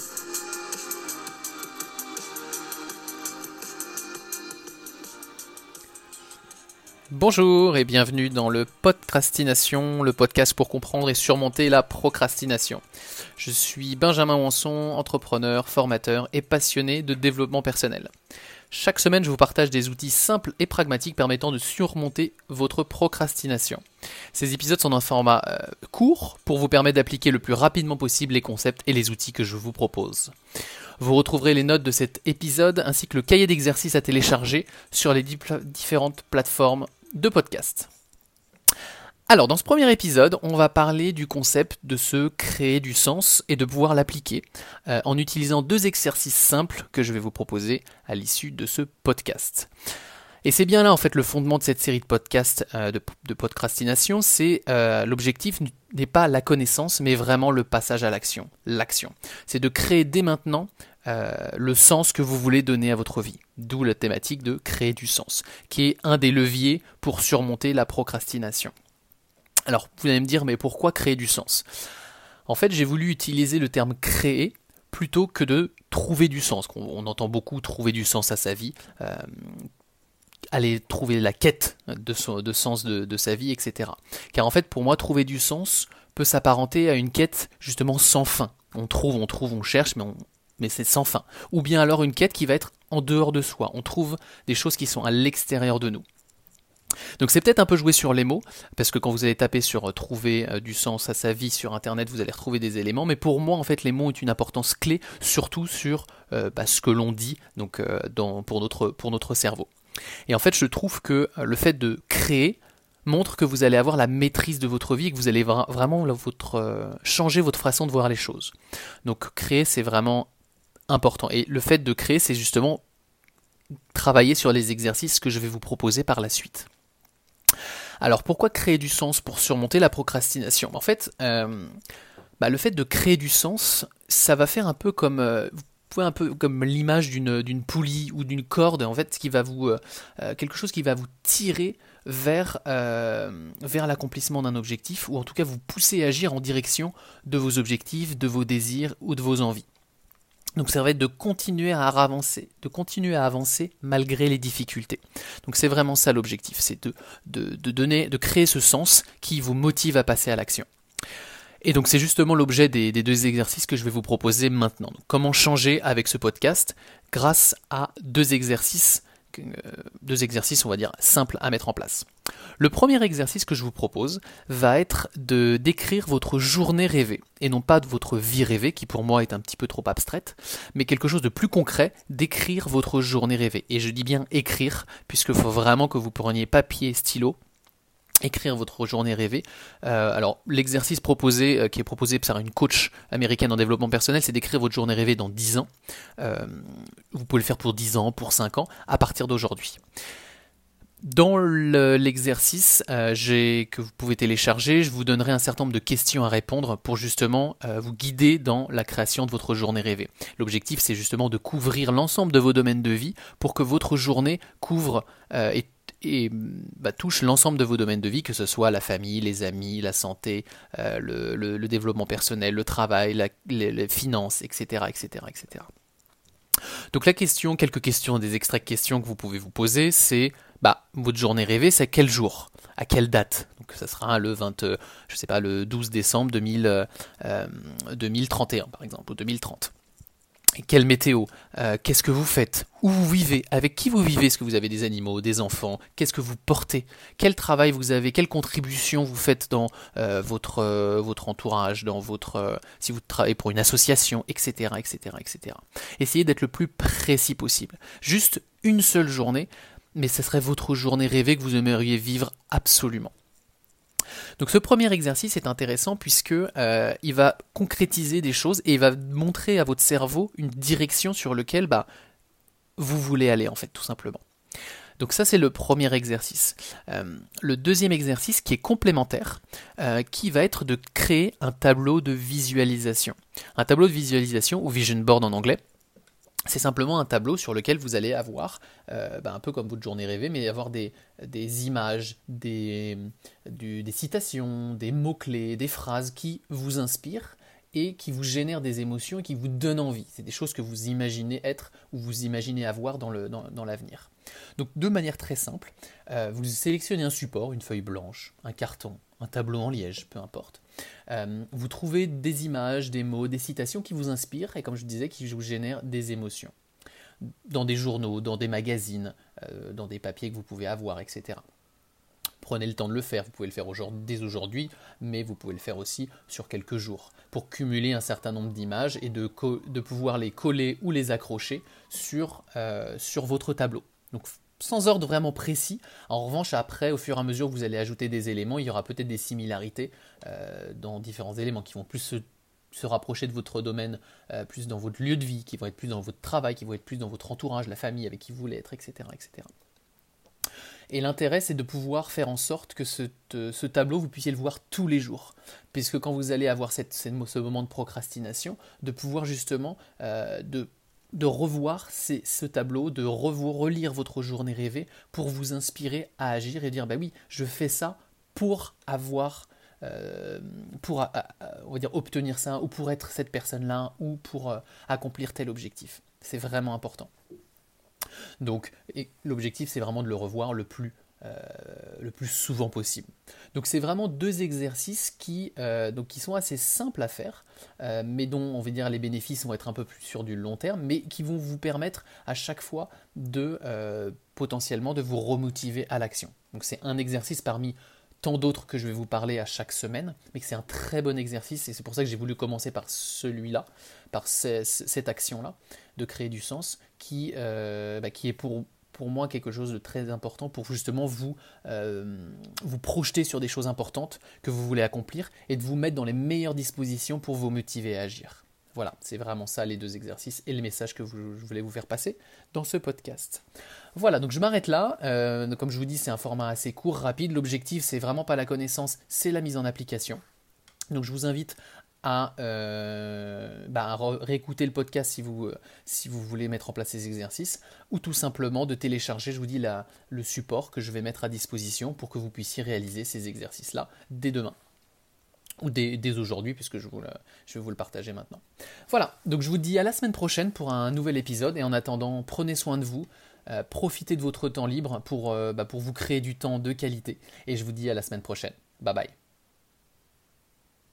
Thank you. Bonjour et bienvenue dans le Podcrastination, le podcast pour comprendre et surmonter la procrastination. Je suis Benjamin Wanson, entrepreneur, formateur et passionné de développement personnel. Chaque semaine, je vous partage des outils simples et pragmatiques permettant de surmonter votre procrastination. Ces épisodes sont d'un format euh, court pour vous permettre d'appliquer le plus rapidement possible les concepts et les outils que je vous propose. Vous retrouverez les notes de cet épisode ainsi que le cahier d'exercices à télécharger sur les différentes plateformes de podcast. Alors, dans ce premier épisode, on va parler du concept de se créer du sens et de pouvoir l'appliquer euh, en utilisant deux exercices simples que je vais vous proposer à l'issue de ce podcast. Et c'est bien là en fait le fondement de cette série de podcasts euh, de, podcastination, c'est euh, l'objectif n'est pas la connaissance, mais vraiment le passage à l'action, l'action. C'est de créer dès maintenant le sens que vous voulez donner à votre vie. D'où la thématique de créer du sens, qui est un des leviers pour surmonter la procrastination. Alors, vous allez me dire, mais pourquoi créer du sens? En fait, j'ai voulu utiliser le terme créer plutôt que de trouver du sens. On, entend beaucoup trouver du sens à sa vie, euh, aller trouver la quête de, sens de, sa vie, etc. Car en fait, pour moi, trouver du sens peut s'apparenter à une quête justement sans fin. On trouve, on trouve, on cherche, mais on, mais c'est sans fin. Ou bien alors une quête qui va être en dehors de soi. On trouve des choses qui sont à l'extérieur de nous. Donc c'est peut-être un peu joué sur les mots, parce que quand vous allez taper sur euh, trouver euh, du sens à sa vie sur Internet, vous allez retrouver des éléments, mais pour moi en fait les mots ont une importance clé, surtout sur euh, bah, ce que l'on dit donc, pour, notre, pour notre cerveau. Et en fait je trouve que le fait de créer montre que vous allez avoir la maîtrise de votre vie et que vous allez vraiment changer votre façon de voir les choses. Donc créer c'est vraiment important. Et le fait de créer, c'est justement travailler sur les exercices que je vais vous proposer par la suite. Alors pourquoi créer du sens pour surmonter la procrastination? En fait, euh, bah, le fait de créer du sens, ça va faire un peu comme euh, vous un peu comme l'image d'une poulie ou d'une corde en fait qui va vous euh, quelque chose qui va vous tirer vers l'accomplissement d'un objectif ou en tout cas vous pousser à agir en direction de vos objectifs, de vos désirs ou de vos envies. Donc ça va être de continuer à avancer, de continuer à avancer malgré les difficultés. Donc c'est vraiment ça l'objectif, c'est de, donner, de créer ce sens qui vous motive à passer à l'action. Et donc c'est justement l'objet des, deux exercices que je vais vous proposer maintenant. comment changer avec ce podcast grâce à deux exercices deux exercices, on va dire, simples à mettre en place. Le premier exercice que je vous propose va être de décrire votre journée rêvée, et non pas de votre vie rêvée, qui pour moi est un petit peu trop abstraite, mais quelque chose de plus concret, d'écrire votre journée rêvée. Et je dis bien écrire, puisqu'il faut vraiment que vous preniez papier stylo écrire votre journée rêvée. Euh, alors l'exercice proposé, euh, qui est proposé par une coach américaine en développement personnel, c'est d'écrire votre journée rêvée dans 10 ans. Euh, vous pouvez le faire pour 10 ans, pour 5 ans, à partir d'aujourd'hui. Dans l'exercice que vous pouvez télécharger, je vous donnerai un certain nombre de questions à répondre pour justement vous guider dans la création de votre journée rêvée. L'objectif, c'est justement de couvrir l'ensemble de vos domaines de vie pour que votre journée couvre et et bah, touche l'ensemble de vos domaines de vie, que ce soit la famille, les amis, la santé, euh, le, développement personnel, le travail, les, finances, etc., etc., etc. Donc la question, quelques questions, des extraits de questions que vous pouvez vous poser, c'est bah, votre journée rêvée, c'est quel jour? À quelle date? Donc ça sera le 20, je sais pas, le 12 décembre 2000, 2031 euh, par exemple, ou 2030 quelle météo euh, Qu'est-ce que vous faites Où vous vivez Avec qui vous vivez Est-ce que vous avez des animaux, des enfants Qu'est-ce que vous portez Quel travail vous avez Quelle contribution vous faites dans euh, votre, euh, votre entourage, dans votre si vous travaillez pour une association, etc., etc., etc. Essayez d'être le plus précis possible. Juste une seule journée, mais ce serait votre journée rêvée que vous aimeriez vivre absolument. Donc ce premier exercice est intéressant puisque euh, il va concrétiser des choses et il va montrer à votre cerveau une direction sur laquelle bah, vous voulez aller en fait tout simplement. Donc ça c'est le premier exercice. Euh, le deuxième exercice qui est complémentaire, euh, qui va être de créer un tableau de visualisation. Un tableau de visualisation ou vision board en anglais. C'est simplement un tableau sur lequel vous allez avoir, euh, bah, un peu comme votre journée rêvée, mais avoir des, images, des, des citations, des mots-clés, des phrases qui vous inspirent et qui vous génèrent des émotions et qui vous donnent envie. C'est des choses que vous imaginez être ou vous imaginez avoir dans l'avenir. Donc de manière très simple, euh, vous sélectionnez un support, une feuille blanche, un carton, un tableau en liège, peu importe. Euh, vous trouvez des images, des mots, des citations qui vous inspirent et comme je disais, qui vous génèrent des émotions. Dans des journaux, dans des magazines, euh, dans des papiers que vous pouvez avoir, etc. Prenez le temps de le faire, vous pouvez le faire dès aujourd'hui, mais vous pouvez le faire aussi sur quelques jours, pour cumuler un certain nombre d'images et de, pouvoir les coller ou les accrocher sur, sur votre tableau. Sans ordre vraiment précis. En revanche, après, au fur et à mesure que vous allez ajouter des éléments, il y aura peut-être des similarités euh, dans différents éléments qui vont plus se, rapprocher de votre domaine, euh, plus dans votre lieu de vie, qui vont être plus dans votre travail, qui vont être plus dans votre entourage, la famille avec qui vous voulez être, etc. etc. Et l'intérêt, c'est de pouvoir faire en sorte que ce, tableau, vous puissiez le voir tous les jours. Puisque quand vous allez avoir ce moment de procrastination, de pouvoir justement euh, de de revoir ce tableau, de revoir, relire votre journée rêvée pour vous inspirer à agir et dire bah oui, je fais ça pour avoir, euh, pour obtenir ça ou pour être cette personne-là ou pour euh, accomplir tel objectif. C'est vraiment important. Donc l'objectif c'est vraiment de le revoir le plus euh, le plus souvent possible. Donc c'est vraiment deux exercices qui, euh, donc, qui sont assez simples à faire, euh, mais dont on va dire les bénéfices vont être un peu plus sur du long terme, mais qui vont vous permettre à chaque fois de potentiellement de vous remotiver à l'action. Donc c'est un exercice parmi tant d'autres que je vais vous parler à chaque semaine, mais que c'est un très bon exercice et c'est pour ça que j'ai voulu commencer par celui-là, par cette action-là, de créer du sens, qui, bah, qui est pour pour moi quelque chose de très important pour justement vous, euh, vous projeter sur des choses importantes que vous voulez accomplir et de vous mettre dans les meilleures dispositions pour vous motiver à agir. Voilà, c'est vraiment ça les deux exercices et les messages que je voulais vous faire passer dans ce podcast. Voilà, donc je m'arrête là. Euh, comme je vous dis, c'est un format assez court, rapide. L'objectif, c'est vraiment pas la connaissance, c'est la mise en application. Donc je vous invite à, euh, bah, réécouter le podcast si vous, si vous voulez mettre en place ces exercices, ou tout simplement de télécharger, je vous dis, la, le support que je vais mettre à disposition pour que vous puissiez réaliser ces exercices-là dès demain. Ou dès, aujourd'hui, puisque je, vous je vais vous le partager maintenant. Voilà, donc je vous dis à la semaine prochaine pour un nouvel épisode, et en attendant, prenez soin de vous, euh, profitez de votre temps libre pour, euh, bah, pour vous créer du temps de qualité, et je vous dis à la semaine prochaine. Bye bye.